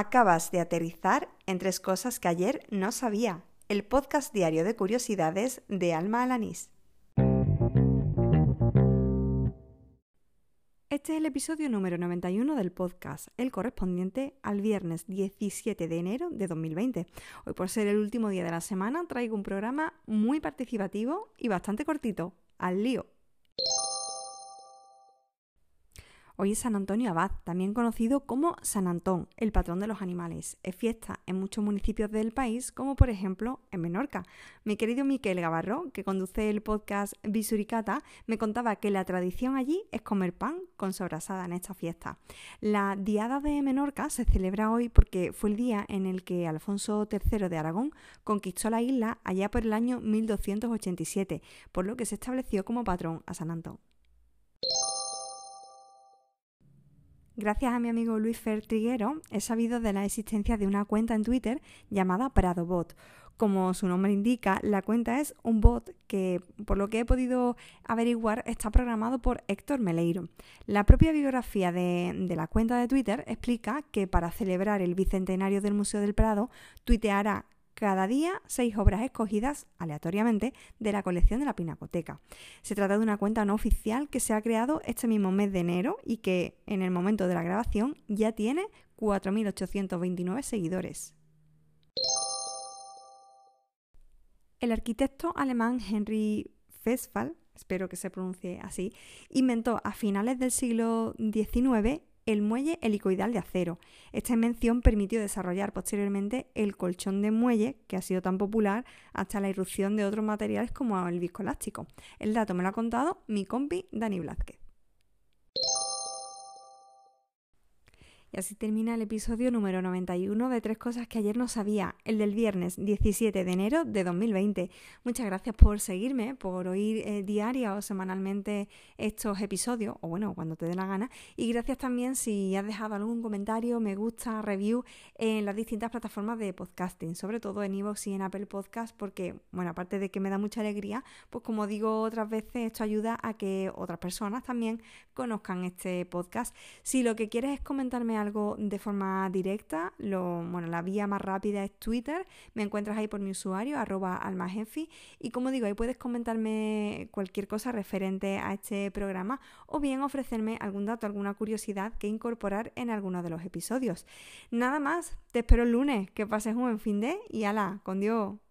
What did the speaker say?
Acabas de aterrizar en tres cosas que ayer no sabía. El podcast diario de curiosidades de Alma Alanís. Este es el episodio número 91 del podcast, el correspondiente al viernes 17 de enero de 2020. Hoy por ser el último día de la semana traigo un programa muy participativo y bastante cortito. Al lío. Hoy es San Antonio Abad, también conocido como San Antón, el patrón de los animales. Es fiesta en muchos municipios del país, como por ejemplo en Menorca. Mi querido Miquel Gavarro, que conduce el podcast Visuricata, me contaba que la tradición allí es comer pan con sobrasada en esta fiesta. La Diada de Menorca se celebra hoy porque fue el día en el que Alfonso III de Aragón conquistó la isla allá por el año 1287, por lo que se estableció como patrón a San Antón. Gracias a mi amigo Luis Fer Triguero he sabido de la existencia de una cuenta en Twitter llamada PradoBot. Como su nombre indica, la cuenta es un bot que, por lo que he podido averiguar, está programado por Héctor Meleiro. La propia biografía de, de, la cuenta de Twitter explica que para celebrar el bicentenario del Museo del Prado, tuiteará cada día seis obras escogidas aleatoriamente de la colección de la Pinacoteca. Se trata de una cuenta no oficial que se ha creado este mismo mes de enero y que en el momento de la grabación ya tiene 4.829 seguidores. El arquitecto alemán Henry Westphal, espero que se pronuncie así, inventó a finales del siglo XIX el muelle helicoidal de acero. Esta invención permitió desarrollar posteriormente el colchón de muelle, que ha sido tan popular hasta la irrupción de otros materiales como el viscoelástico. El dato me lo ha contado mi compi Dani Blázquez. Y así termina el episodio número 91 de Tres Cosas que ayer no sabía, el del viernes 17 de enero de 2020. Muchas gracias por seguirme, por oír eh, diaria o semanalmente estos episodios, o bueno, cuando te dé la gana. Y gracias también si has dejado algún comentario, me gusta, review en las distintas plataformas de podcasting, sobre todo en Evox y en Apple Podcast, porque, bueno, aparte de que me da mucha alegría, pues como digo otras veces, esto ayuda a que otras personas también conozcan este podcast. Si lo que quieres es comentarme algo de forma directa, lo, bueno, la vía más rápida es Twitter, me encuentras ahí por mi usuario, arroba almagenfi, y como digo, ahí puedes comentarme cualquier cosa referente a este programa o bien ofrecerme algún dato, alguna curiosidad que incorporar en alguno de los episodios. Nada más, te espero el lunes, que pases un buen fin de y ala, con Dios.